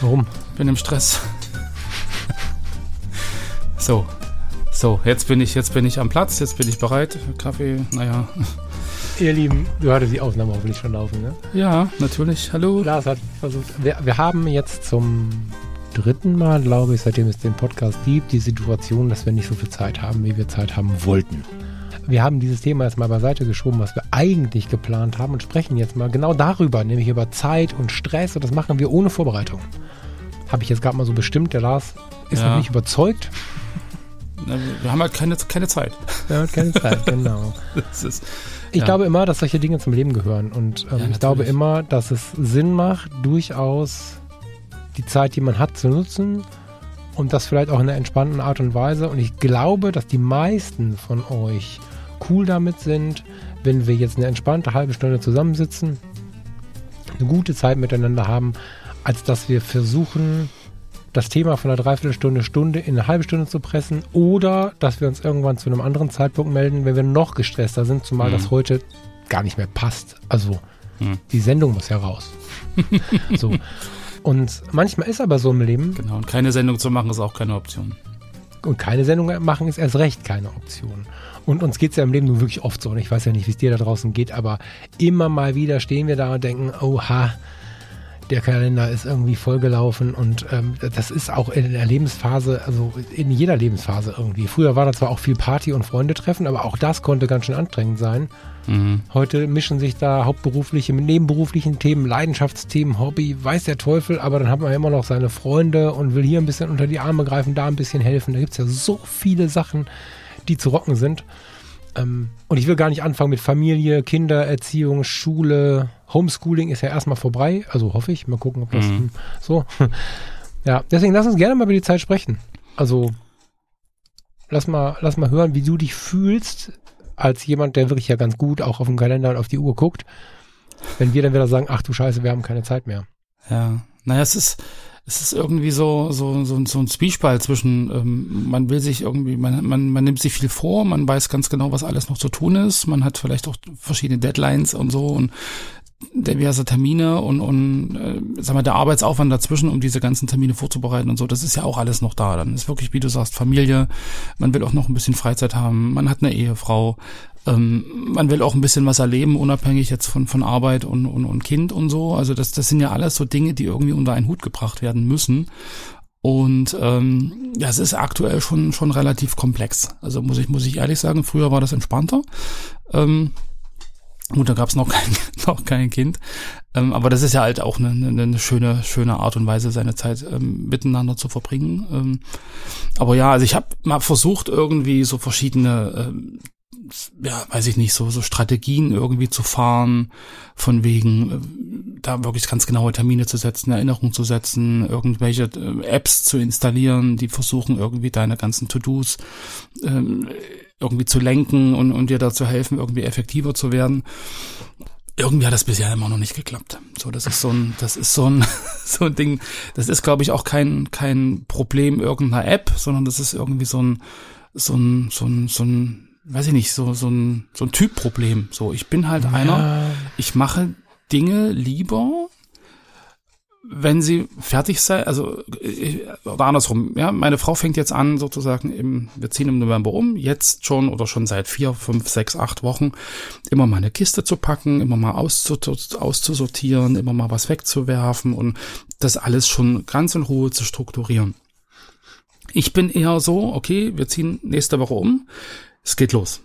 Warum? Bin im Stress. So. So, jetzt bin ich, jetzt bin ich am Platz, jetzt bin ich bereit. Kaffee, naja. Ihr Lieben, du hattest die Aufnahme hoffentlich schon laufen, ne? Ja, natürlich. Hallo. Lars hat versucht. Wir, wir haben jetzt zum dritten Mal, glaube ich, seitdem es den Podcast gibt, die Situation, dass wir nicht so viel Zeit haben, wie wir Zeit haben wollten. Wir haben dieses Thema jetzt mal beiseite geschoben, was wir eigentlich geplant haben und sprechen jetzt mal genau darüber, nämlich über Zeit und Stress und das machen wir ohne Vorbereitung. Habe ich jetzt gerade mal so bestimmt, der Lars ist Ja. noch nicht überzeugt. Wir haben halt keine, keine Zeit. Er hat keine Zeit, genau. Ist, Ich Ja. glaube immer, dass solche Dinge zum Leben gehören. Und ähm, Ja, ich glaube immer, dass es Sinn macht, durchaus die Zeit, die man hat, zu nutzen. Und das vielleicht auch in einer entspannten Art und Weise. Und ich glaube, dass die meisten von euch cool damit sind, wenn wir jetzt eine entspannte halbe Stunde zusammensitzen, eine gute Zeit miteinander haben, als dass wir versuchen, das Thema von einer Dreiviertelstunde, Stunde in eine halbe Stunde zu pressen oder dass wir uns irgendwann zu einem anderen Zeitpunkt melden, wenn wir noch gestresster sind, zumal Mhm. das heute gar nicht mehr passt. Also Mhm. die Sendung muss ja raus. so. Und manchmal ist aber so im Leben, genau. Und keine Sendung zu machen ist auch keine Option. Und keine Sendung machen ist erst recht keine Option. Und uns geht es ja im Leben nun wirklich oft so. Und ich weiß ja nicht, wie es dir da draußen geht, aber immer mal wieder stehen wir da und denken, oha, der Kalender ist irgendwie vollgelaufen und ähm, das ist auch in der Lebensphase, also in jeder Lebensphase irgendwie. Früher war da zwar auch viel Party und Freunde treffen, aber auch das konnte ganz schön anstrengend sein. Mhm. Heute mischen sich da hauptberufliche mit nebenberuflichen Themen, Leidenschaftsthemen, Hobby, weiß der Teufel, aber dann hat man immer noch seine Freunde und will hier ein bisschen unter die Arme greifen, da ein bisschen helfen. Da gibt es ja so viele Sachen, die zu rocken sind. Ähm, und ich will gar nicht anfangen mit Familie, Kindererziehung, Schule, Homeschooling ist ja erstmal vorbei, also hoffe ich. Mal gucken, ob das Mhm. hm, so. Ja, deswegen lass uns gerne mal über die Zeit sprechen. Also lass mal, lass mal hören, wie du dich fühlst als jemand, der wirklich ja ganz gut auch auf den Kalender und auf die Uhr guckt. Wenn wir dann wieder sagen, ach du Scheiße, wir haben keine Zeit mehr. Ja. Naja, es ist, es ist irgendwie so, so, so, so ein Zwiespalt zwischen, ähm, man will sich irgendwie, man, man, man nimmt sich viel vor, man weiß ganz genau, was alles noch zu tun ist, man hat vielleicht auch verschiedene Deadlines und so und diverse Termine und, und äh, sag mal, der Arbeitsaufwand dazwischen, um diese ganzen Termine vorzubereiten und so, das ist ja auch alles noch da. Dann ist wirklich, wie du sagst, Familie, man will auch noch ein bisschen Freizeit haben, man hat eine Ehefrau, ähm, man will auch ein bisschen was erleben, unabhängig jetzt von, von Arbeit und, und, und Kind und so. Also das, das sind ja alles so Dinge, die irgendwie unter einen Hut gebracht werden müssen. Und ähm, ja, es ist aktuell schon schon relativ komplex. Also muss ich muss ich ehrlich sagen, früher war das entspannter. Ähm, Gut, da gab es noch kein, noch kein Kind. Ähm, aber das ist ja halt auch eine, eine, eine schöne, schöne Art und Weise, seine Zeit ähm, miteinander zu verbringen. Ähm, aber ja, also ich habe mal versucht, irgendwie so verschiedene, ähm, ja, weiß ich nicht, so, so Strategien irgendwie zu fahren, von wegen äh, da wirklich ganz genaue Termine zu setzen, Erinnerungen zu setzen, irgendwelche äh, Apps zu installieren, die versuchen irgendwie deine ganzen To-Dos ähm, irgendwie zu lenken und, und dir dazu helfen, irgendwie effektiver zu werden. Irgendwie hat das bisher immer noch nicht geklappt. So, das ist so ein, das ist so ein, so ein Ding. Das ist, glaube ich, auch kein, kein Problem irgendeiner App, sondern das ist irgendwie so ein, so ein, so ein, so ein, weiß ich nicht, so, so ein, so ein Typproblem. So, ich bin halt einer, Ja, ich mache Dinge lieber, wenn sie fertig sei, also ich, oder andersrum, ja, meine Frau fängt jetzt an, sozusagen im, wir ziehen im November um, jetzt schon oder schon seit vier, fünf, sechs, acht Wochen, immer mal eine Kiste zu packen, immer mal auszu- auszusortieren, immer mal was wegzuwerfen und das alles schon ganz in Ruhe zu strukturieren. Ich bin eher so, okay, wir ziehen nächste Woche um, es geht los.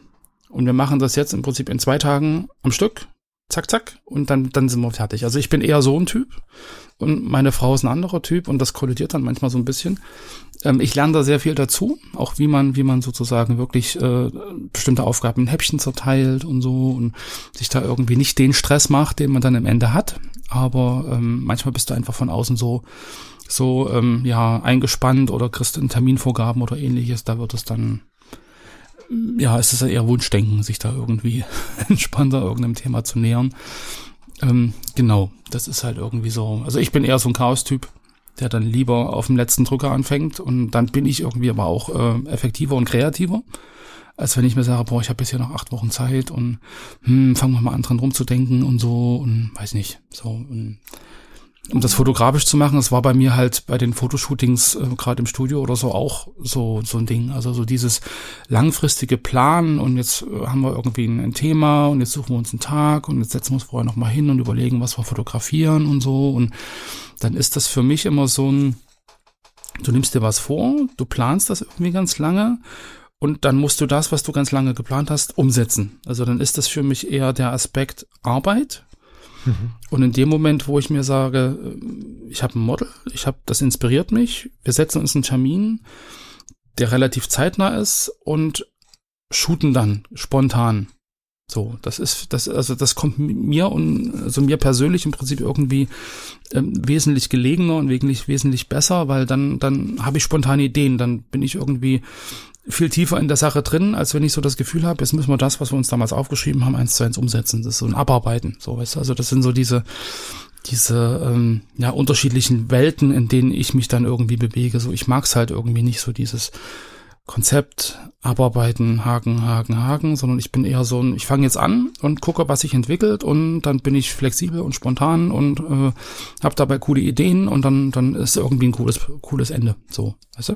Und wir machen das jetzt im Prinzip in zwei Tagen am Stück, zack, zack, und dann, dann sind wir fertig. Also ich bin eher so ein Typ und meine Frau ist ein anderer Typ und das kollidiert dann manchmal so ein bisschen. Ähm, ich lerne da sehr viel dazu, auch wie man, wie man sozusagen wirklich äh, bestimmte Aufgaben in Häppchen zerteilt und so und sich da irgendwie nicht den Stress macht, den man dann am Ende hat. aber ähm, manchmal bist du einfach von außen so so ähm, ja eingespannt oder kriegst einen Terminvorgaben oder ähnliches, da wird es dann ja, ist es ja eher Wunschdenken, sich da irgendwie entspannter irgendeinem Thema zu nähern. Ähm, genau, das ist halt irgendwie so. Also ich bin eher so ein Chaos-Typ, der dann lieber auf dem letzten Drücker anfängt und dann bin ich irgendwie aber auch äh, effektiver und kreativer, als wenn ich mir sage, boah, ich habe jetzt hier noch acht Wochen Zeit und hm, fangen wir mal an dran rumzudenken und so und weiß nicht. So und um das fotografisch zu machen, es war bei mir halt bei den Fotoshootings äh, gerade im Studio oder so auch so so ein Ding, also so dieses langfristige Planen und jetzt äh, haben wir irgendwie ein, ein, Thema und jetzt suchen wir uns einen Tag und jetzt setzen wir uns vorher noch mal hin und überlegen, was wir fotografieren und so und dann ist das für mich immer so ein du nimmst dir was vor, du planst das irgendwie ganz lange und dann musst du das, was du ganz lange geplant hast, umsetzen. Also dann ist das für mich eher der Aspekt Arbeit und in dem Moment, wo ich mir sage, ich habe ein Model, ich habe, das inspiriert mich, wir setzen uns einen Termin, der relativ zeitnah ist und shooten dann spontan. So, das ist, das, also das kommt mir und also mir persönlich im Prinzip irgendwie ähm, wesentlich gelegener und wesentlich, wesentlich besser, weil dann, dann habe ich spontane Ideen, dann bin ich irgendwie viel tiefer in der Sache drin, als wenn ich so das Gefühl habe, jetzt müssen wir das, was wir uns damals aufgeschrieben haben, eins zu eins umsetzen. Das ist so ein Abarbeiten. So, weißt du? Also das sind so diese, diese ähm, ja, unterschiedlichen Welten, in denen ich mich dann irgendwie bewege. So, ich mag's halt irgendwie nicht so dieses Konzept, abarbeiten, haken, haken, haken, sondern ich bin eher so ein, ich fange jetzt an und gucke, was sich entwickelt und dann bin ich flexibel und spontan und äh, habe dabei coole Ideen und dann, dann ist irgendwie ein cooles, cooles Ende. So, weißt du?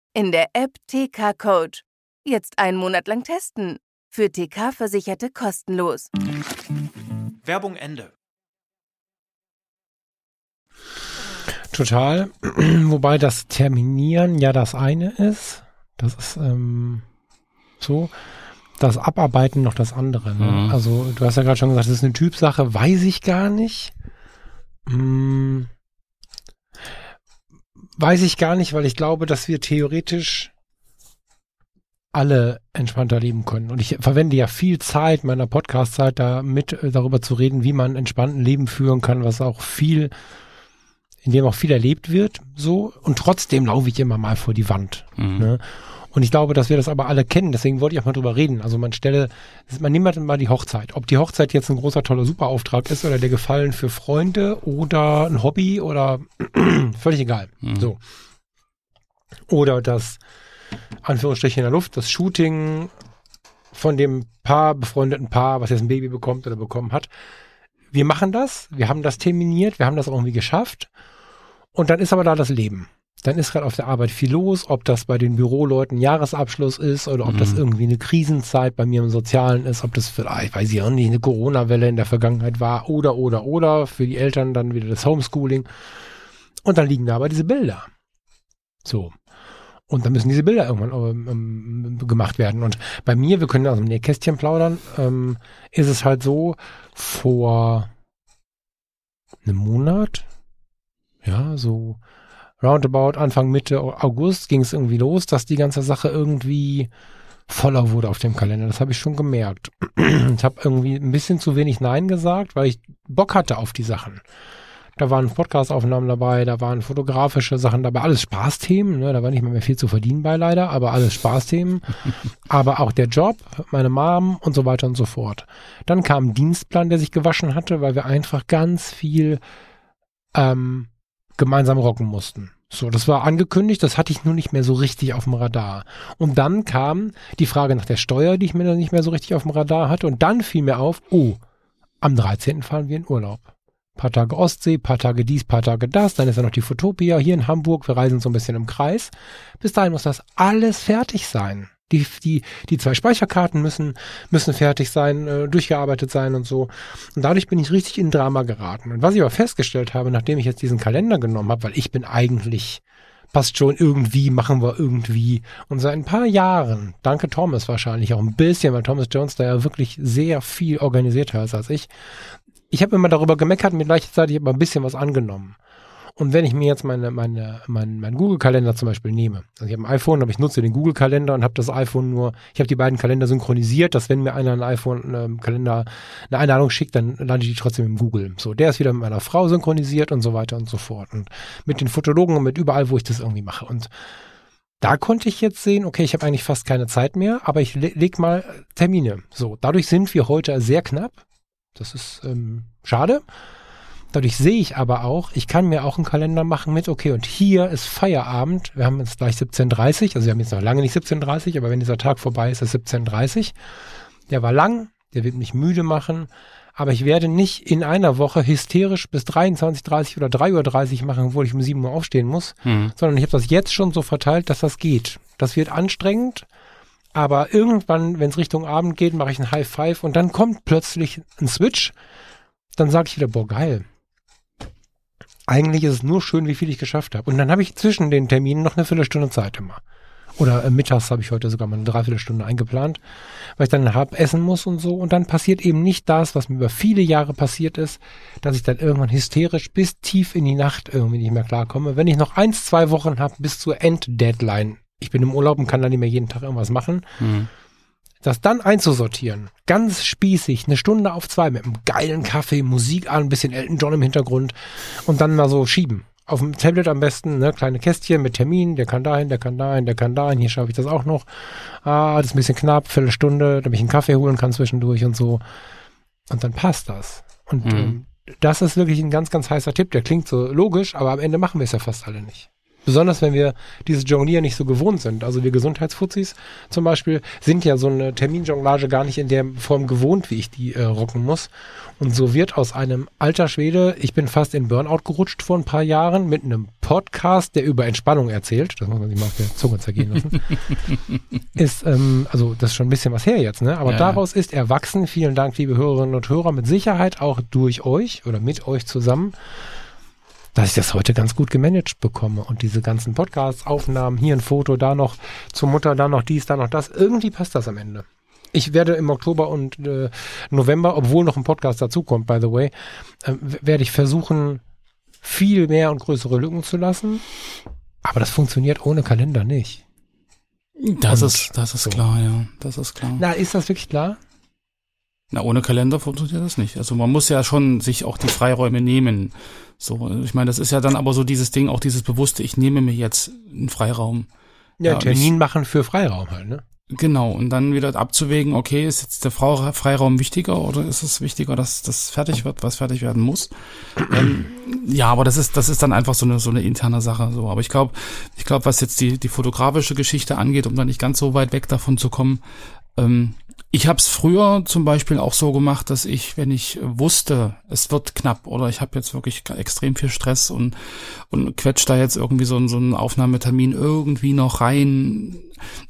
in der App TK Coach. Jetzt einen Monat lang testen. Für TK-Versicherte kostenlos. Werbung Ende. Total. Wobei das Terminieren ja das eine ist. Das ist ähm, so. Das Abarbeiten noch das andere. Ne? Mhm. Also du hast ja gerade schon gesagt, das ist eine Typsache, weiß ich gar nicht. Hm, weiß ich gar nicht, weil ich glaube, dass wir theoretisch alle entspannter leben können. Und ich verwende ja viel Zeit meiner Podcast-Zeit damit, äh, darüber zu reden, wie man entspannten Leben führen kann, was auch viel, in dem auch viel erlebt wird, so. Und trotzdem laufe ich immer mal vor die Wand. Mhm. Ne? Und ich glaube, dass wir das aber alle kennen. Deswegen wollte ich auch mal drüber reden. Also man stelle, man nimmt halt mal die Hochzeit. Ob die Hochzeit jetzt ein großer, toller Superauftrag ist oder der Gefallen für Freunde oder ein Hobby oder völlig egal. Mhm. So. Oder das, Anführungsstrichen in der Luft, das Shooting von dem Paar, befreundeten Paar, was jetzt ein Baby bekommt oder bekommen hat. Wir machen das, wir haben das terminiert, wir haben das irgendwie geschafft. Und dann ist aber da das Leben dann ist gerade auf der Arbeit viel los, ob das bei den Büroleuten Jahresabschluss ist oder ob mhm. das irgendwie eine Krisenzeit bei mir im Sozialen ist, ob das vielleicht, weiß ich auch nicht, eine Corona-Welle in der Vergangenheit war oder, oder, oder, für die Eltern dann wieder das Homeschooling. Und dann liegen da aber diese Bilder. So. Und dann müssen diese Bilder irgendwann ähm, ähm, gemacht werden. Und bei mir, wir können aus dem Nähkästchen plaudern, ähm, ist es halt so, vor einem Monat, ja, so roundabout Anfang Mitte August ging es irgendwie los, dass die ganze Sache irgendwie voller wurde auf dem Kalender. Das habe ich schon gemerkt. ich habe irgendwie ein bisschen zu wenig Nein gesagt, weil ich Bock hatte auf die Sachen. Da waren Podcast-Aufnahmen dabei, da waren fotografische Sachen dabei, alles Spaßthemen, ne? da war nicht mehr, viel zu verdienen bei leider, aber alles Spaßthemen. aber auch der Job, meine Mom und so weiter und so fort. Dann kam ein Dienstplan, der sich gewaschen hatte, weil wir einfach ganz viel ähm, gemeinsam rocken mussten. So, das war angekündigt, das hatte ich nur nicht mehr so richtig auf dem Radar. Und dann kam die Frage nach der Steuer, die ich mir nicht mehr so richtig auf dem Radar hatte. Und dann fiel mir auf, oh, am 13. fahren wir in Urlaub. Paar Tage Ostsee, paar Tage dies, paar Tage das. Dann ist ja noch die Fotopia hier in Hamburg. Wir reisen so ein bisschen im Kreis. Bis dahin muss das alles fertig sein. Die, die, die zwei Speicherkarten müssen, müssen fertig sein, äh, durchgearbeitet sein und so. Und dadurch bin ich richtig in Drama geraten. Und was ich aber festgestellt habe, nachdem ich jetzt diesen Kalender genommen habe, weil ich bin eigentlich passt schon irgendwie, machen wir irgendwie. Und seit ein paar Jahren, danke Thomas wahrscheinlich auch ein bisschen, weil Thomas Jones da ja wirklich sehr viel organisierter ist als ich. Ich habe immer darüber gemeckert, mir gleichzeitig aber ein bisschen was angenommen. Und wenn ich mir jetzt meine, meine, mein, mein Google-Kalender zum Beispiel nehme, also ich habe ein iPhone, aber ich nutze den Google-Kalender und habe das iPhone nur, ich habe die beiden Kalender synchronisiert, dass wenn mir einer ein iPhone-Kalender ähm, eine Einladung schickt, dann lande ich die trotzdem im Google. So, der ist wieder mit meiner Frau synchronisiert und so weiter und so fort. Und mit den Fotologen und mit überall, wo ich das irgendwie mache. Und da konnte ich jetzt sehen, okay, ich habe eigentlich fast keine Zeit mehr, aber ich le leg mal Termine. So, dadurch sind wir heute sehr knapp. Das ist ähm, schade. Dadurch sehe ich aber auch, ich kann mir auch einen Kalender machen mit, okay, und hier ist Feierabend. Wir haben jetzt gleich 17.30 also wir haben jetzt noch lange nicht 17.30 aber wenn dieser Tag vorbei ist, ist 17.30 Der war lang, der wird mich müde machen, aber ich werde nicht in einer Woche hysterisch bis 23.30 oder 3.30 Uhr machen, obwohl ich um 7 Uhr aufstehen muss, mhm. sondern ich habe das jetzt schon so verteilt, dass das geht. Das wird anstrengend, aber irgendwann, wenn es Richtung Abend geht, mache ich ein High Five und dann kommt plötzlich ein Switch. Dann sage ich wieder, boah, geil eigentlich ist es nur schön, wie viel ich geschafft habe. Und dann habe ich zwischen den Terminen noch eine Viertelstunde Zeit immer. Oder äh, mittags habe ich heute sogar mal eine Dreiviertelstunde eingeplant, weil ich dann hab essen muss und so. Und dann passiert eben nicht das, was mir über viele Jahre passiert ist, dass ich dann irgendwann hysterisch bis tief in die Nacht irgendwie nicht mehr klarkomme. Wenn ich noch eins, zwei Wochen habe bis zur Enddeadline, ich bin im Urlaub und kann dann nicht mehr jeden Tag irgendwas machen, mhm das dann einzusortieren, ganz spießig, eine Stunde auf zwei mit einem geilen Kaffee, Musik an, ein bisschen Elton John im Hintergrund und dann mal so schieben. Auf dem Tablet am besten, ne, kleine Kästchen mit Termin, der kann dahin, der kann dahin, der kann dahin, hier schaffe ich das auch noch. Ah, das ist ein bisschen knapp, Viertelstunde, damit ich einen Kaffee holen kann zwischendurch und so. Und dann passt das. Und mhm. ähm, das ist wirklich ein ganz, ganz heißer Tipp. Der klingt so logisch, aber am Ende machen wir es ja fast alle nicht. Besonders wenn wir dieses Jonglieren nicht so gewohnt sind. Also wir Gesundheitsfuzis zum Beispiel sind ja so eine Terminjonglage gar nicht in der Form gewohnt, wie ich die äh, rocken muss. Und so wird aus einem alter Schwede, ich bin fast in Burnout gerutscht vor ein paar Jahren mit einem Podcast, der über Entspannung erzählt. Das muss man sich mal auf der Zunge zergehen lassen. ist, ähm, also das ist schon ein bisschen was her jetzt, ne? Aber ja. daraus ist erwachsen, vielen Dank, liebe Hörerinnen und Hörer, mit Sicherheit auch durch euch oder mit euch zusammen dass ich das heute ganz gut gemanagt bekomme und diese ganzen Podcasts, Aufnahmen, hier ein Foto, da noch zur Mutter, da noch dies, da noch das, irgendwie passt das am Ende. Ich werde im Oktober und äh, November, obwohl noch ein Podcast dazukommt, by the way, äh, werde ich versuchen, viel mehr und größere Lücken zu lassen. Aber das funktioniert ohne Kalender nicht. Das und ist, das ist so. klar, ja. Das ist klar. Na, ist das wirklich klar? Na, ohne Kalender funktioniert das nicht. Also man muss ja schon sich auch die Freiräume nehmen. So, ich meine, das ist ja dann aber so dieses Ding, auch dieses bewusste, ich nehme mir jetzt einen Freiraum. Ja, ja Termin ich, machen für Freiraum halt, ne? Genau, und dann wieder abzuwägen, okay, ist jetzt der Freiraum wichtiger oder ist es wichtiger, dass das fertig wird, was fertig werden muss? ähm, ja, aber das ist, das ist dann einfach so eine, so eine interne Sache. So. Aber ich glaube, ich glaube, was jetzt die, die fotografische Geschichte angeht, um da nicht ganz so weit weg davon zu kommen, ähm, ich habe es früher zum Beispiel auch so gemacht, dass ich, wenn ich wusste, es wird knapp oder ich habe jetzt wirklich extrem viel Stress und, und quetscht da jetzt irgendwie so, so einen Aufnahmetermin irgendwie noch rein,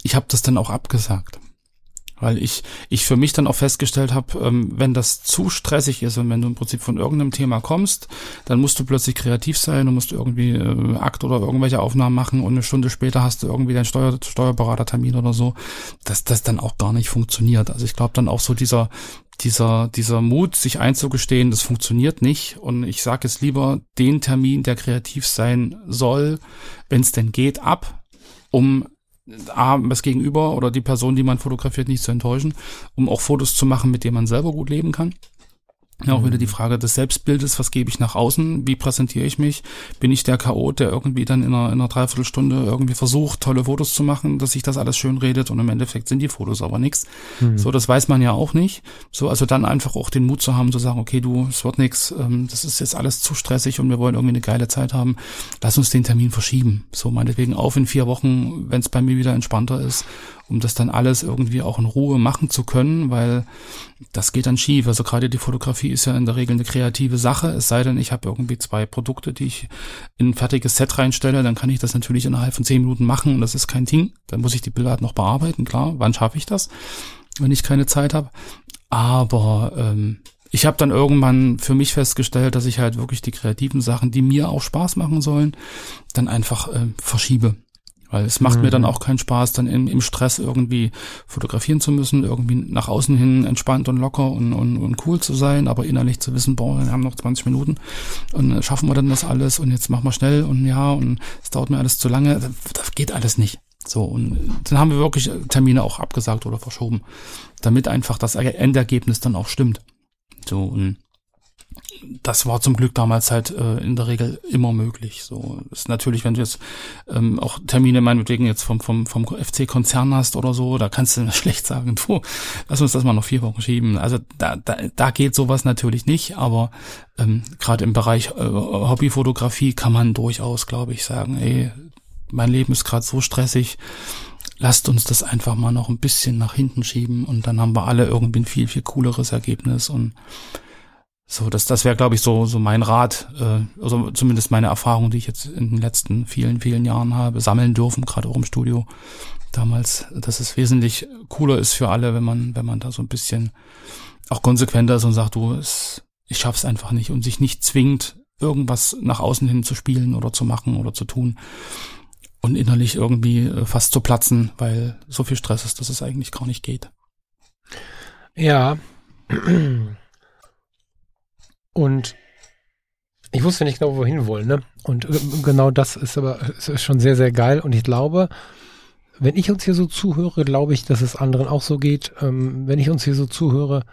ich habe das dann auch abgesagt. Weil ich, ich für mich dann auch festgestellt habe, ähm, wenn das zu stressig ist und wenn du im Prinzip von irgendeinem Thema kommst, dann musst du plötzlich kreativ sein, du musst irgendwie äh, Akt oder irgendwelche Aufnahmen machen und eine Stunde später hast du irgendwie deinen Steuer, Steuerberatertermin oder so, dass das dann auch gar nicht funktioniert. Also ich glaube dann auch so dieser, dieser, dieser Mut, sich einzugestehen, das funktioniert nicht. Und ich sage es lieber den Termin, der kreativ sein soll, wenn es denn geht, ab, um A, das Gegenüber oder die Person, die man fotografiert, nicht zu enttäuschen, um auch Fotos zu machen, mit denen man selber gut leben kann. Ja, auch wieder die mhm. Frage des Selbstbildes, was gebe ich nach außen, wie präsentiere ich mich? Bin ich der Chaot, der irgendwie dann in einer, in einer Dreiviertelstunde irgendwie versucht, tolle Fotos zu machen, dass sich das alles schön redet und im Endeffekt sind die Fotos aber nichts. Mhm. So, das weiß man ja auch nicht. So, also dann einfach auch den Mut zu haben, zu sagen, okay, du, es wird nichts, ähm, das ist jetzt alles zu stressig und wir wollen irgendwie eine geile Zeit haben. Lass uns den Termin verschieben. So, meinetwegen auf in vier Wochen, wenn es bei mir wieder entspannter ist um das dann alles irgendwie auch in Ruhe machen zu können, weil das geht dann schief. Also gerade die Fotografie ist ja in der Regel eine kreative Sache, es sei denn, ich habe irgendwie zwei Produkte, die ich in ein fertiges Set reinstelle, dann kann ich das natürlich innerhalb von zehn Minuten machen und das ist kein Ding. Dann muss ich die Bilder halt noch bearbeiten, klar, wann schaffe ich das, wenn ich keine Zeit habe. Aber ähm, ich habe dann irgendwann für mich festgestellt, dass ich halt wirklich die kreativen Sachen, die mir auch Spaß machen sollen, dann einfach äh, verschiebe. Weil es macht mhm. mir dann auch keinen Spaß, dann im, im Stress irgendwie fotografieren zu müssen, irgendwie nach außen hin entspannt und locker und, und, und cool zu sein, aber innerlich zu wissen, boah, wir haben noch 20 Minuten und schaffen wir dann das alles und jetzt machen wir schnell und ja, und es dauert mir alles zu lange. Das, das geht alles nicht. So, und dann haben wir wirklich Termine auch abgesagt oder verschoben, damit einfach das Endergebnis dann auch stimmt. So, und das war zum Glück damals halt äh, in der Regel immer möglich. So ist natürlich, wenn du jetzt ähm, auch Termine meinetwegen jetzt vom vom vom FC-Konzern hast oder so, da kannst du schlecht sagen, du, lass uns das mal noch vier Wochen schieben. Also da da, da geht sowas natürlich nicht, aber ähm, gerade im Bereich äh, Hobbyfotografie kann man durchaus, glaube ich, sagen, ey, mein Leben ist gerade so stressig. Lasst uns das einfach mal noch ein bisschen nach hinten schieben und dann haben wir alle irgendwie ein viel, viel cooleres Ergebnis und so, das, das wäre, glaube ich, so, so mein Rat, äh, also zumindest meine Erfahrung, die ich jetzt in den letzten vielen, vielen Jahren habe, sammeln dürfen, gerade auch im Studio damals, dass es wesentlich cooler ist für alle, wenn man, wenn man da so ein bisschen auch konsequenter ist und sagt, du, es, ich schaff's einfach nicht und sich nicht zwingt, irgendwas nach außen hin zu spielen oder zu machen oder zu tun und innerlich irgendwie äh, fast zu platzen, weil so viel Stress ist, dass es eigentlich gar nicht geht. Ja. Und ich wusste nicht genau, wohin wollen, ne? Und äh, genau das ist aber ist schon sehr, sehr geil. Und ich glaube, wenn ich uns hier so zuhöre, glaube ich, dass es anderen auch so geht. Ähm, wenn ich uns hier so zuhöre,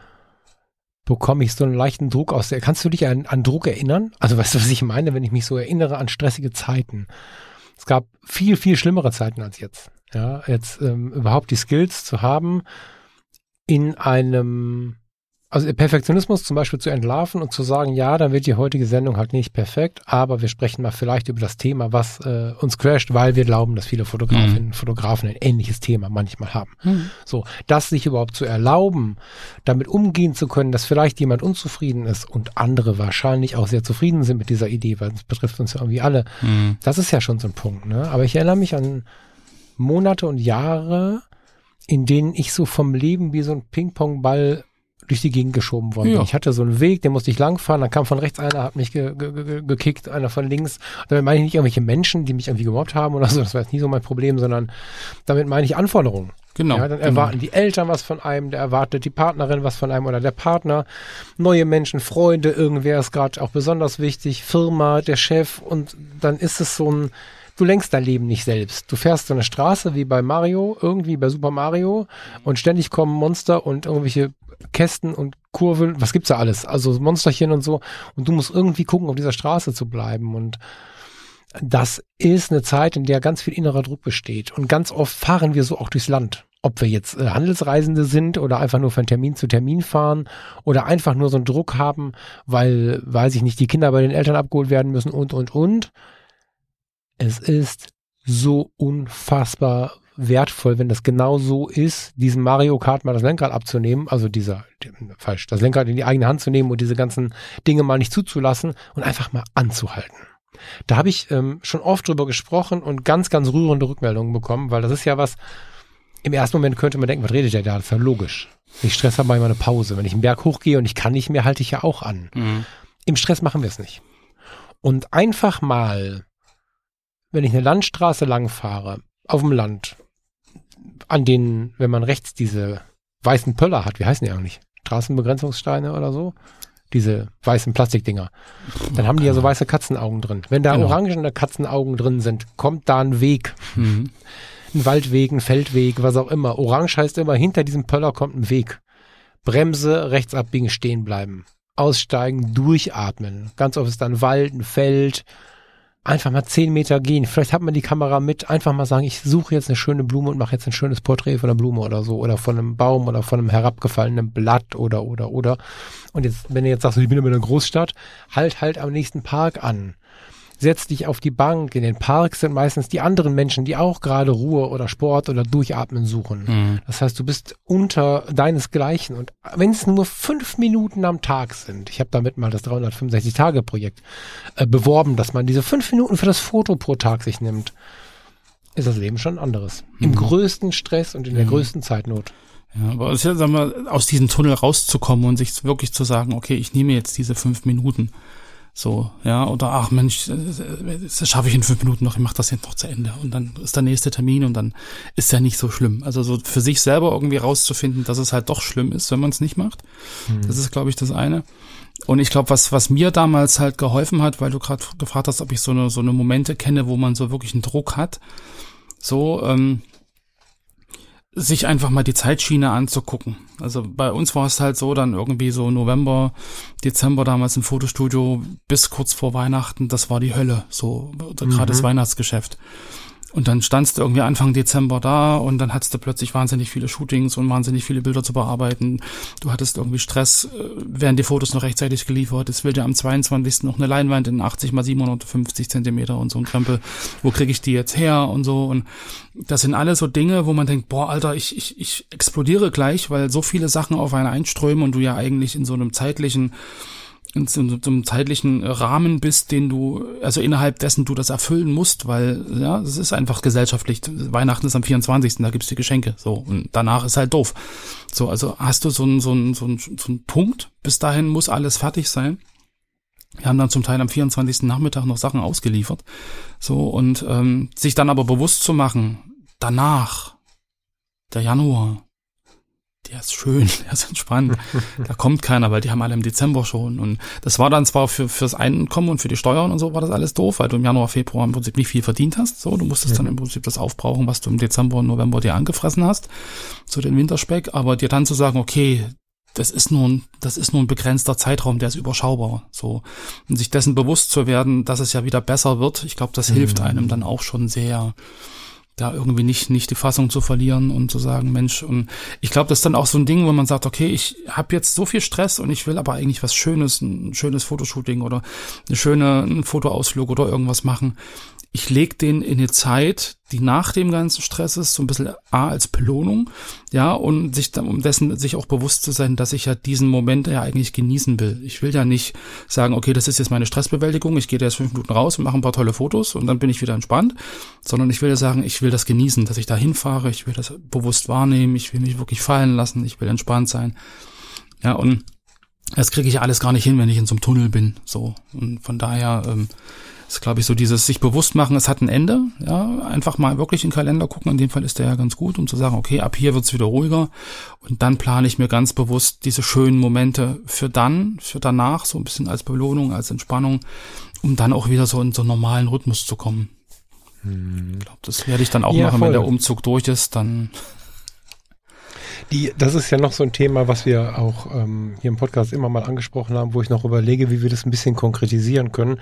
bekomme ich so einen leichten Druck aus der. Kannst du dich an, an Druck erinnern? Also weißt du, was ich meine, wenn ich mich so erinnere an stressige Zeiten? Es gab viel, viel schlimmere Zeiten als jetzt. Ja, jetzt ähm, überhaupt die Skills zu haben, in einem also Perfektionismus zum Beispiel zu entlarven und zu sagen, ja, dann wird die heutige Sendung halt nicht perfekt, aber wir sprechen mal vielleicht über das Thema, was äh, uns crasht, weil wir glauben, dass viele Fotografinnen und mhm. Fotografen ein ähnliches Thema manchmal haben. Mhm. So, das sich überhaupt zu erlauben, damit umgehen zu können, dass vielleicht jemand unzufrieden ist und andere wahrscheinlich auch sehr zufrieden sind mit dieser Idee, weil es betrifft uns ja irgendwie alle. Mhm. Das ist ja schon so ein Punkt. Ne? Aber ich erinnere mich an Monate und Jahre, in denen ich so vom Leben wie so ein Ping-Pong-Ball durch die Gegend geschoben worden ja. Ich hatte so einen Weg, den musste ich langfahren, dann kam von rechts einer, hat mich ge ge ge gekickt, einer von links. Damit meine ich nicht irgendwelche Menschen, die mich irgendwie gemobbt haben oder so, das war jetzt nie so mein Problem, sondern damit meine ich Anforderungen. Genau. Ja, dann genau. erwarten die Eltern was von einem, der erwartet die Partnerin was von einem oder der Partner, neue Menschen, Freunde, irgendwer ist gerade auch besonders wichtig, Firma, der Chef und dann ist es so ein, du lenkst dein Leben nicht selbst. Du fährst so eine Straße wie bei Mario, irgendwie bei Super Mario und ständig kommen Monster und irgendwelche Kästen und Kurven, was gibt's da alles? Also Monsterchen und so. Und du musst irgendwie gucken, auf dieser Straße zu bleiben. Und das ist eine Zeit, in der ganz viel innerer Druck besteht. Und ganz oft fahren wir so auch durchs Land. Ob wir jetzt äh, Handelsreisende sind oder einfach nur von Termin zu Termin fahren oder einfach nur so einen Druck haben, weil, weiß ich nicht, die Kinder bei den Eltern abgeholt werden müssen und, und, und. Es ist so unfassbar wertvoll, wenn das genau so ist, diesem Mario Kart mal das Lenkrad abzunehmen, also dieser, falsch, das Lenkrad in die eigene Hand zu nehmen und diese ganzen Dinge mal nicht zuzulassen und einfach mal anzuhalten. Da habe ich ähm, schon oft drüber gesprochen und ganz, ganz rührende Rückmeldungen bekommen, weil das ist ja was, im ersten Moment könnte man denken, was redet der da? Das ist ja logisch. Ich Stress ich mal eine Pause. Wenn ich einen Berg hochgehe und ich kann nicht mehr, halte ich ja auch an. Mhm. Im Stress machen wir es nicht. Und einfach mal, wenn ich eine Landstraße lang fahre, auf dem Land, an denen, wenn man rechts diese weißen Pöller hat, wie heißen die eigentlich? Straßenbegrenzungssteine oder so? Diese weißen Plastikdinger. Dann haben die ja so weiße Katzenaugen drin. Wenn da genau. orangene Katzenaugen drin sind, kommt da ein Weg. Mhm. Ein Waldweg, ein Feldweg, was auch immer. Orange heißt immer, hinter diesem Pöller kommt ein Weg. Bremse, rechts abbiegen, stehen bleiben. Aussteigen, durchatmen. Ganz oft ist dann Wald, ein Feld, einfach mal zehn Meter gehen. Vielleicht hat man die Kamera mit, einfach mal sagen, ich suche jetzt eine schöne Blume und mache jetzt ein schönes Porträt von einer Blume oder so oder von einem Baum oder von einem herabgefallenen Blatt oder oder oder. Und jetzt, wenn du jetzt sagst, ich bin in einer Großstadt, halt halt am nächsten Park an. Setz dich auf die Bank. In den Parks sind meistens die anderen Menschen, die auch gerade Ruhe oder Sport oder Durchatmen suchen. Mhm. Das heißt, du bist unter deinesgleichen. Und wenn es nur fünf Minuten am Tag sind, ich habe damit mal das 365-Tage-Projekt äh, beworben, dass man diese fünf Minuten für das Foto pro Tag sich nimmt, ist das Leben schon ein anderes. Im Mhm. größten Stress und in der Mhm. größten Zeitnot. Ja, aber es ist ja, sagen wir, aus diesem Tunnel rauszukommen und sich wirklich zu sagen, okay, ich nehme jetzt diese fünf Minuten. So, ja, oder ach Mensch, äh, das schaffe ich in fünf Minuten noch, ich mache das jetzt noch zu Ende. Und dann ist der nächste Termin und dann ist ja nicht so schlimm. Also so für sich selber irgendwie rauszufinden, dass es halt doch schlimm ist, wenn man es nicht macht. Das ist, glaube ich, das eine. Und ich glaube, was, was mir damals halt geholfen hat, weil du gerade gefragt hast, ob ich so eine, so eine Momente kenne, wo man so wirklich einen Druck hat, so, ähm, sich einfach mal die Zeitschiene anzugucken. Also bei uns war es halt so, dann irgendwie so November, Dezember damals im Fotostudio bis kurz vor Weihnachten, das war die Hölle, so oder gerade das Weihnachtsgeschäft. Und dann standst du irgendwie Anfang Dezember da und dann hattest du plötzlich wahnsinnig viele Shootings und wahnsinnig viele Bilder zu bearbeiten. Du hattest irgendwie Stress, äh, werden die Fotos noch rechtzeitig geliefert. Es will dir am 22. noch eine Leinwand in 80 mal 750 Zentimeter und so ein Krempel. Wo kriege ich die jetzt her und so? Und das sind alles so Dinge, wo man denkt, boah, Alter, ich, ich, ich explodiere gleich, weil so viele Sachen auf einen einströmen und du ja eigentlich in so einem zeitlichen so einem zeitlichen Rahmen bist, den du, also innerhalb dessen du das erfüllen musst, weil, ja, es ist einfach gesellschaftlich. Weihnachten ist am 24., da gibt's die Geschenke, so. Und danach ist halt doof. So, also hast du so einen, so einen, so einen, so einen Punkt, bis dahin muss alles fertig sein. Wir haben dann zum Teil am 24. Nachmittag noch Sachen ausgeliefert. So, und ähm, sich dann aber bewusst zu machen, danach, der Januar, der ist schön, der ist entspannt. da kommt keiner, weil die haben alle im Dezember schon. Und das war dann zwar für fürs Einkommen und für die Steuern und so war das alles doof, weil du im Januar, Februar im Prinzip nicht viel verdient hast. So, du musstest dann im Prinzip das aufbrauchen, was du im Dezember und November dir angefressen hast, so den Winterspeck. Aber dir dann zu sagen, okay, das ist nur ein, das ist nur ein begrenzter Zeitraum, der ist überschaubar. So. Und sich dessen bewusst zu werden, dass es ja wieder besser wird, ich glaube, das hilft einem dann auch schon sehr da irgendwie nicht nicht die Fassung zu verlieren und zu sagen, Mensch, und ich glaube, das ist dann auch so ein Ding, wo man sagt, okay, ich habe jetzt so viel Stress und ich will aber eigentlich was Schönes, ein schönes Fotoshooting oder eine schöne ein Fotoausflug oder irgendwas machen. Ich leg den in eine Zeit, die nach dem ganzen Stress ist, so ein bisschen A als Belohnung, ja, und sich dann um dessen sich auch bewusst zu sein, dass ich ja diesen Moment ja eigentlich genießen will. Ich will ja nicht sagen, okay, das ist jetzt meine Stressbewältigung, ich gehe da jetzt fünf Minuten raus und mache ein paar tolle Fotos und dann bin ich wieder entspannt, sondern ich will ja sagen, ich will das genießen, dass ich da hinfahre, ich will das bewusst wahrnehmen, ich will mich wirklich fallen lassen, ich will entspannt sein. Ja, und das kriege ich alles gar nicht hin, wenn ich in so einem Tunnel bin. So. Und von daher ähm, ist, glaube ich, so dieses sich bewusst machen, es hat ein Ende. Ja, einfach mal wirklich in den Kalender gucken. In dem Fall ist der ja ganz gut, um zu sagen, okay, ab hier wird's wieder ruhiger. Und dann plane ich mir ganz bewusst diese schönen Momente für dann, für danach, so ein bisschen als Belohnung, als Entspannung, um dann auch wieder so in so einen normalen Rhythmus zu kommen. Ich glaube, das werde ich dann auch Ja, machen, wenn voll. der Umzug durch ist. Dann Die, das ist ja noch so ein Thema, was wir auch ähm, hier im Podcast immer mal angesprochen haben, wo ich noch überlege, wie wir das ein bisschen konkretisieren können.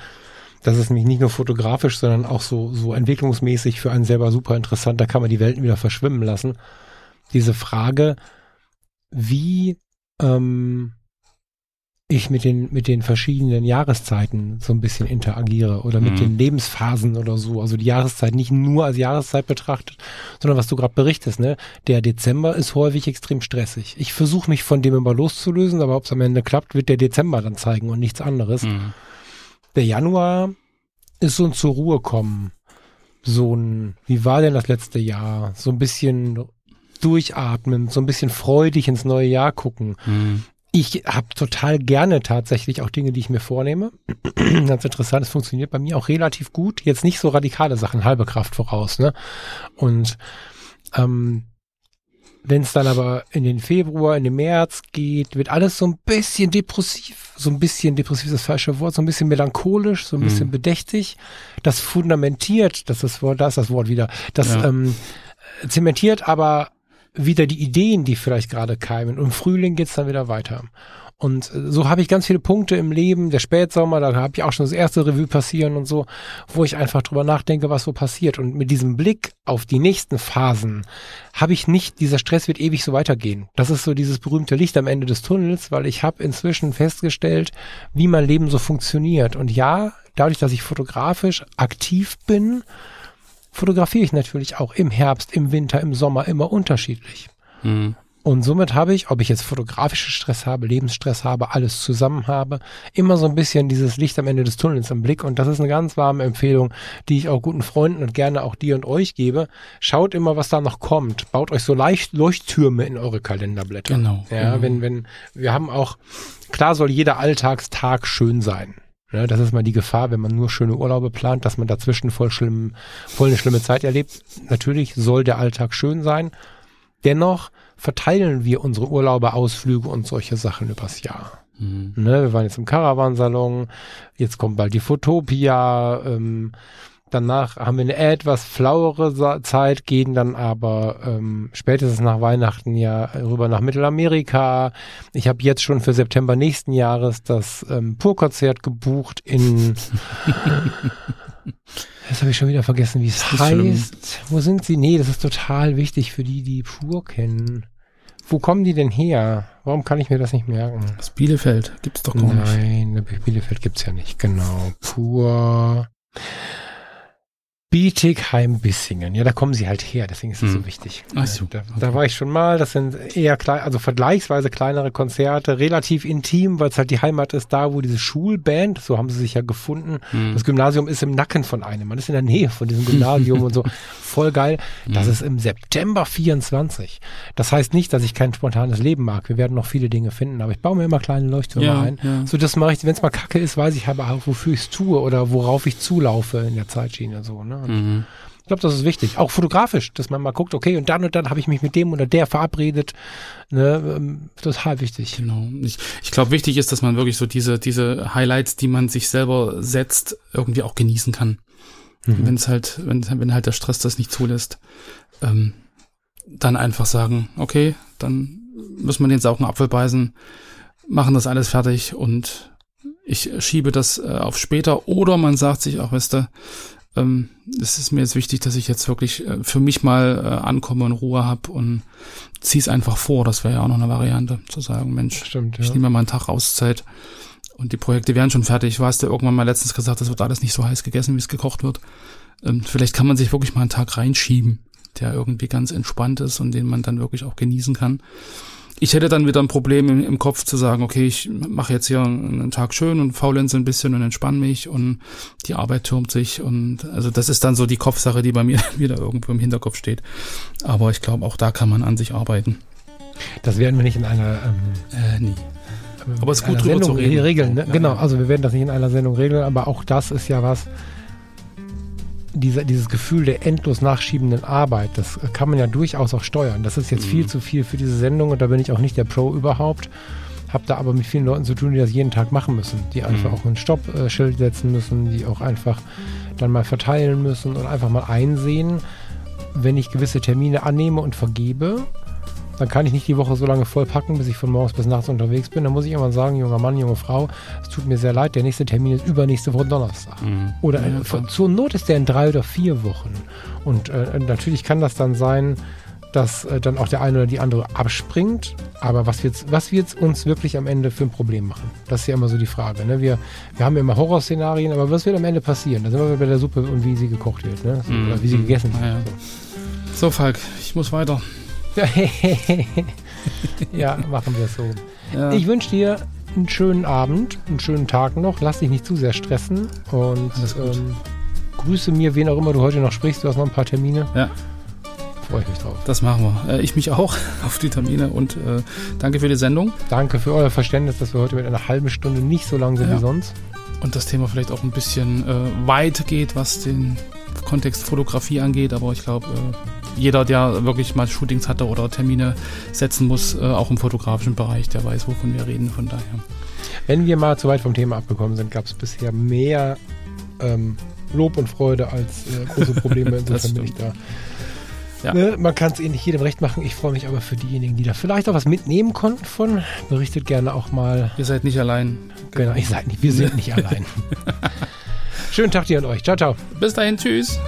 Das ist nämlich nicht nur fotografisch, sondern auch so, so entwicklungsmäßig für einen selber super interessant. Da kann man die Welten wieder verschwimmen lassen. Diese Frage, wie ähm, ich mit den, mit den verschiedenen Jahreszeiten so ein bisschen interagiere oder mit Mhm. den Lebensphasen oder so. Also die Jahreszeit nicht nur als Jahreszeit betrachtet, sondern was du gerade berichtest, ne? Der Dezember ist häufig extrem stressig. Ich versuche mich von dem immer loszulösen, aber ob es am Ende klappt, wird der Dezember dann zeigen und nichts anderes. Mhm. Der Januar ist so ein zur Ruhe kommen. So ein, wie war denn das letzte Jahr? So ein bisschen durchatmen, so ein bisschen freudig ins neue Jahr gucken. Mhm. Ich habe total gerne tatsächlich auch Dinge, die ich mir vornehme. Ganz interessant, es funktioniert bei mir auch relativ gut. Jetzt nicht so radikale Sachen, halbe Kraft voraus. Ne? Und ähm, wenn es dann aber in den Februar, in den März geht, wird alles so ein bisschen depressiv. So ein bisschen depressiv ist das falsche Wort, so ein bisschen melancholisch, so ein Mhm. bisschen bedächtig. Das fundamentiert, das ist das Wort, da ist das Wort wieder. Das Ja. ähm, zementiert aber wieder die Ideen, die vielleicht gerade keimen. Und im Frühling geht's dann wieder weiter. Und äh, so habe ich ganz viele Punkte im Leben, der Spätsommer, da habe ich auch schon das erste Revue passieren und so, wo ich einfach drüber nachdenke, was so passiert. Und mit diesem Blick auf die nächsten Phasen habe ich nicht, dieser Stress wird ewig so weitergehen. Das ist so dieses berühmte Licht am Ende des Tunnels, weil ich habe inzwischen festgestellt, wie mein Leben so funktioniert. Und ja, dadurch, dass ich fotografisch aktiv bin, fotografiere ich natürlich auch im Herbst, im Winter, im Sommer immer unterschiedlich. Mhm. Und somit habe ich, ob ich jetzt fotografischen Stress habe, Lebensstress habe, alles zusammen habe, immer so ein bisschen dieses Licht am Ende des Tunnels im Blick. Und das ist eine ganz warme Empfehlung, die ich auch guten Freunden und gerne auch dir und euch gebe. Schaut immer, was da noch kommt. Baut euch so leicht Leuchttürme in eure Kalenderblätter. Genau. Ja, genau. wenn, wenn, wir haben auch, klar soll jeder Alltagstag schön sein. Ja, das ist mal die Gefahr, wenn man nur schöne Urlaube plant, dass man dazwischen voll schlimm, voll eine schlimme Zeit erlebt. Natürlich soll der Alltag schön sein. Dennoch verteilen wir unsere Urlaube, Ausflüge und solche Sachen übers Jahr. Mhm. Ne, wir waren jetzt im Caravansalon, jetzt kommt bald die Fotopia, ähm, danach haben wir eine etwas flauere Zeit, gehen dann aber ähm, spätestens nach Weihnachten ja rüber nach Mittelamerika. Ich habe jetzt schon für September nächsten Jahres das ähm, Purkonzert gebucht in Jetzt habe ich schon wieder vergessen, wie es heißt. Wo sind sie? Nee, das ist total wichtig für die, die Pur kennen. Wo kommen die denn her? Warum kann ich mir das nicht merken? Das Bielefeld gibt's doch gar Nein, nicht. Nein, Bielefeld gibt's ja nicht. Genau. Pur. Bietigheim-Bissingen. Ja, da kommen sie halt her, deswegen ist es hm. so wichtig. Ach so. Da, da, war ich schon mal. Das sind eher klein, also vergleichsweise kleinere Konzerte, relativ intim, weil es halt die Heimat ist, da wo diese Schulband, so haben sie sich ja gefunden. Hm. Das Gymnasium ist im Nacken von einem. Man ist in der Nähe von diesem Gymnasium und so. Voll geil. Das hm. ist im September 24. Das heißt nicht, dass ich kein spontanes Leben mag. Wir werden noch viele Dinge finden, aber ich baue mir immer kleine Leuchttürme ja, ein. Ja. So das mache ich, wenn es mal kacke ist, weiß ich aber auch, wofür ich es tue oder worauf ich zulaufe in der Zeitschiene so. Ne? Mhm. Ich glaube, das ist wichtig. Auch fotografisch, dass man mal guckt, okay, und dann und dann habe ich mich mit dem oder der verabredet. Ne, ähm, total wichtig. Genau. Ich, ich glaube, wichtig ist, dass man wirklich so diese, diese Highlights, die man sich selber setzt, irgendwie auch genießen kann. Mhm. Wenn es halt, wenn, wenn halt der Stress das nicht zulässt, ähm, dann einfach sagen, okay, dann muss man den sauren Apfel beißen, machen das alles fertig und ich schiebe das äh, auf später. Oder man sagt sich auch, weißt du, ähm, es ist mir jetzt wichtig, dass ich jetzt wirklich äh, für mich mal äh, ankomme und Ruhe habe und zieh's einfach vor. Das wäre ja auch noch eine Variante, zu sagen, Mensch, Stimmt, ja. ich nehme mal einen Tag Auszeit und die Projekte werden schon fertig. Du hast ja irgendwann mal letztens gesagt, das wird alles nicht so heiß gegessen, wie es gekocht wird. Ähm, vielleicht kann man sich wirklich mal einen Tag reinschieben, der irgendwie ganz entspannt ist und den man dann wirklich auch genießen kann ich hätte dann wieder ein Problem im, im Kopf zu sagen, okay, ich mache jetzt hier einen Tag schön und faulenze ein bisschen und entspanne mich und die Arbeit türmt sich und also das ist dann so die Kopfsache, die bei mir wieder irgendwo im Hinterkopf steht. Aber ich glaube, auch da kann man an sich arbeiten. Das werden wir nicht in einer ähm, äh, nie. Aber es ist gut drüber Sendung zu reden. regeln. Ne? Genau, also wir werden das nicht in einer Sendung regeln, aber auch das ist ja was, dieser, dieses Gefühl der endlos nachschiebenden Arbeit, das kann man ja durchaus auch steuern. Das ist jetzt mhm. viel zu viel für diese Sendung und da bin ich auch nicht der Pro überhaupt. Hab da aber mit vielen Leuten zu tun, die das jeden Tag machen müssen, die einfach mhm. auch ein Stoppschild setzen müssen, die auch einfach dann mal verteilen müssen und einfach mal einsehen, wenn ich gewisse Termine annehme und vergebe, dann kann ich nicht die Woche so lange vollpacken, bis ich von morgens bis nachts unterwegs bin. Dann muss ich immer sagen, junger Mann, junge Frau, es tut mir sehr leid, der nächste Termin ist übernächste Woche Donnerstag. Mhm. Oder ja, von, zur Not ist der in drei oder vier Wochen. Und äh, natürlich kann das dann sein, dass äh, dann auch der eine oder die andere abspringt. Aber was wird was wird's uns wirklich am Ende für ein Problem machen? Das ist ja immer so die Frage. Ne? Wir, wir haben ja immer Horrorszenarien, aber was wird am Ende passieren? Da sind wir bei der Suppe und wie sie gekocht wird. Ne? Mhm. Oder wie sie gegessen wird. Ja. So, Falk, ich muss weiter. ja, machen wir es so. Ja. Ich wünsche dir einen schönen Abend, einen schönen Tag noch. Lass dich nicht zu sehr stressen und ähm, grüße mir, wen auch immer du heute noch sprichst. Du hast noch ein paar Termine. Ja. Freue ich mich drauf. Das machen wir. Äh, ich mich auch auf die Termine und äh, danke für die Sendung. Danke für euer Verständnis, dass wir heute mit einer halben Stunde nicht so lang sind ja. wie sonst. Und das Thema vielleicht auch ein bisschen äh, weit geht, was den Kontext Fotografie angeht, aber ich glaube, äh, jeder, der wirklich mal Shootings hatte oder Termine setzen muss, äh, auch im fotografischen Bereich, der weiß, wovon wir reden. Von daher. Wenn wir mal zu weit vom Thema abgekommen sind, gab es bisher mehr ähm, Lob und Freude als äh, große Probleme. Insofern bin ich da Ja. Ne, man kann es eh nicht jedem recht machen. Ich freue mich aber für diejenigen, die da vielleicht auch was mitnehmen konnten von. Berichtet gerne auch mal. Ihr seid nicht allein. Genau, ich sage nicht, wir sind nicht allein. Schönen Tag dir an euch. Ciao, ciao. Bis dahin, tschüss.